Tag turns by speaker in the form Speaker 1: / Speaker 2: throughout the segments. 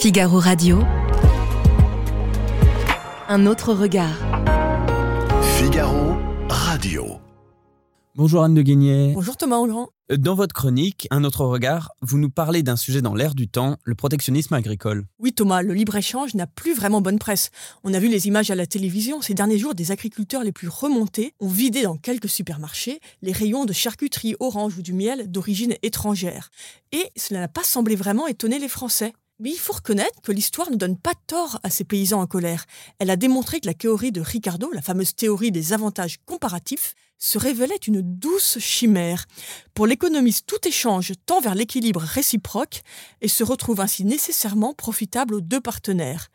Speaker 1: Figaro Radio. Un autre regard.
Speaker 2: Figaro Radio.
Speaker 3: Bonjour Anne de Guigné.
Speaker 4: Bonjour Thomas Engrand.
Speaker 3: Dans votre chronique, Un autre regard, vous nous parlez d'un sujet dans l'air du temps, le protectionnisme agricole.
Speaker 4: Oui Thomas, le libre-échange n'a plus vraiment bonne presse. On a vu les images à la télévision ces derniers jours des agriculteurs les plus remontés ont vidé dans quelques supermarchés les rayons de charcuterie orange ou du miel d'origine étrangère. Et cela n'a pas semblé vraiment étonner les Français. Mais il faut reconnaître que l'histoire ne donne pas tort à ces paysans en colère. Elle a démontré que la théorie de Ricardo, la fameuse théorie des avantages comparatifs, se révélait une douce chimère. Pour l'économiste, tout échange tend vers l'équilibre réciproque et se retrouve ainsi nécessairement profitable aux deux partenaires.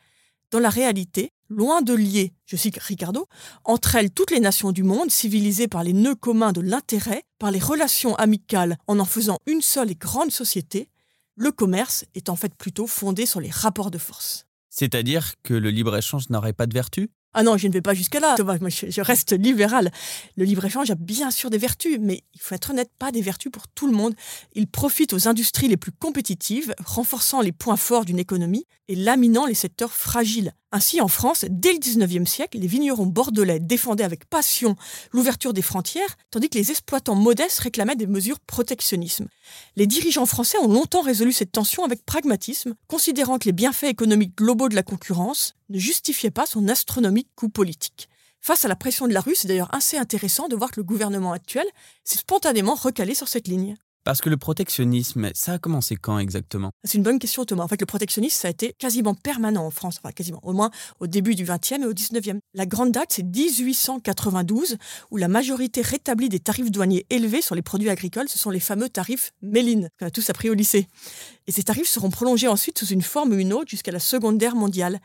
Speaker 4: Dans la réalité, loin de lier, je cite Ricardo, entre elles toutes les nations du monde civilisées par les nœuds communs de l'intérêt, par les relations amicales en en faisant une seule et grande société, le commerce est en fait plutôt fondé sur les rapports de force.
Speaker 3: C'est-à-dire que le libre-échange n'aurait pas de vertu?
Speaker 4: Ah non, je ne vais pas jusqu'à là, je, reste libéral. Le libre-échange a bien sûr des vertus, mais il faut être honnête, pas des vertus pour tout le monde. Il profite aux industries les plus compétitives, renforçant les points forts d'une économie et laminant les secteurs fragiles. Ainsi, en France, dès le 19e siècle, les vignerons bordelais défendaient avec passion l'ouverture des frontières, tandis que les exploitants modestes réclamaient des mesures protectionnisme. Les dirigeants français ont longtemps résolu cette tension avec pragmatisme, considérant que les bienfaits économiques globaux de la concurrence ne justifiaient pas son astronomique coût politique. Face à la pression de la rue, c'est d'ailleurs assez intéressant de voir que le gouvernement actuel s'est spontanément recalé sur cette ligne.
Speaker 3: Parce que le protectionnisme, ça a commencé quand exactement?
Speaker 4: C'est une bonne question Thomas. En fait, le protectionnisme, ça a été quasiment permanent en France, enfin quasiment, au moins au début du XXe et au XIXe. La grande date, c'est 1892, où la majorité rétablit des tarifs douaniers élevés sur les produits agricoles. Ce sont les fameux tarifs Méline, qu'on a tous appris au lycée. Et ces tarifs seront prolongés ensuite sous une forme ou une autre jusqu'à la Seconde Guerre mondiale.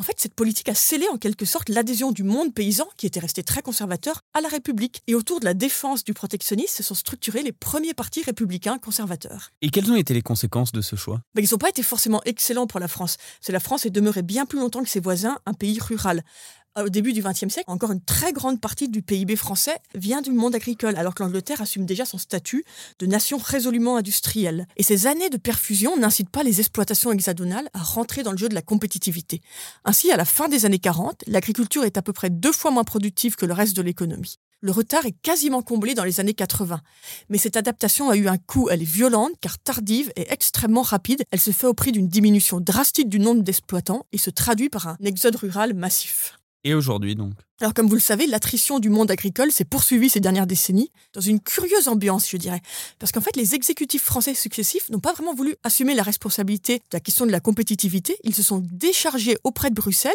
Speaker 4: En fait, cette politique a scellé en quelque sorte l'adhésion du monde paysan, qui était resté très conservateur, à la République. Et autour de la défense du protectionnisme se sont structurés les premiers partis républicains conservateurs.
Speaker 3: Et quelles ont été les conséquences de ce choix?
Speaker 4: Ben, Ils n'ont pas été forcément excellents pour la France. C'est la France est demeurée bien plus longtemps que ses voisins un pays rural. Au début du XXe siècle, encore une très grande partie du PIB français vient du monde agricole, alors que l'Angleterre assume déjà son statut de nation résolument industrielle. Et ces années de perfusion n'incitent pas les exploitations hexagonales à rentrer dans le jeu de la compétitivité. Ainsi, à la fin des années 40, l'agriculture est à peu près deux fois moins productive que le reste de l'économie. Le retard est quasiment comblé dans les années 80. Mais cette adaptation a eu un coût, elle est violente car tardive et extrêmement rapide. Elle se fait au prix d'une diminution drastique du nombre d'exploitants et se traduit par un exode rural massif.
Speaker 3: Et aujourd'hui donc
Speaker 4: alors comme vous le savez, l'attrition du monde agricole s'est poursuivie ces dernières décennies dans une curieuse ambiance, je dirais. Parce qu'en fait, les exécutifs français successifs n'ont pas vraiment voulu assumer la responsabilité de la question de la compétitivité. Ils se sont déchargés auprès de Bruxelles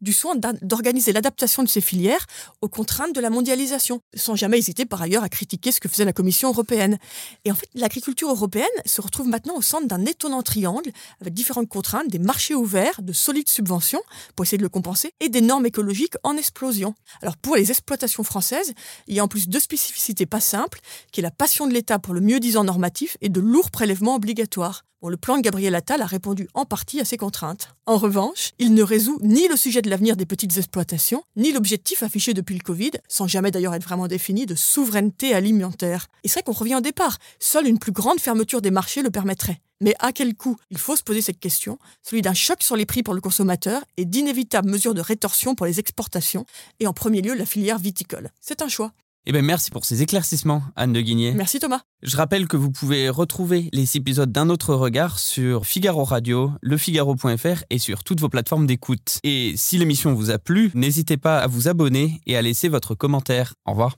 Speaker 4: du soin d'organiser l'adaptation de ces filières aux contraintes de la mondialisation, sans jamais hésiter par ailleurs à critiquer ce que faisait la Commission européenne. Et en fait, l'agriculture européenne se retrouve maintenant au centre d'un étonnant triangle avec différentes contraintes, des marchés ouverts, de solides subventions pour essayer de le compenser, et des normes écologiques en explosion. Alors pour les exploitations françaises, il y a en plus deux spécificités pas simples, qui est la passion de l'État pour le mieux-disant normatif et de lourds prélèvements obligatoires. Le plan de Gabriel Attal a répondu en partie à ces contraintes. En revanche, il ne résout ni le sujet de l'avenir des petites exploitations, ni l'objectif affiché depuis le Covid, sans jamais d'ailleurs être vraiment défini, de souveraineté alimentaire. Et c'est vrai qu'on revient au départ. Seule une plus grande fermeture des marchés le permettrait. Mais à quel coût? Il faut se poser cette question, celui d'un choc sur les prix pour le consommateur et d'inévitables mesures de rétorsion pour les exportations, et en premier lieu la filière viticole. C'est un choix.
Speaker 3: Eh bien, merci pour ces éclaircissements, Anne de Guigné.
Speaker 4: Merci Thomas.
Speaker 3: Je rappelle que vous pouvez retrouver les épisodes d'un autre regard sur Figaro Radio, lefigaro.fr et sur toutes vos plateformes d'écoute. Et si l'émission vous a plu, n'hésitez pas à vous abonner et à laisser votre commentaire. Au revoir.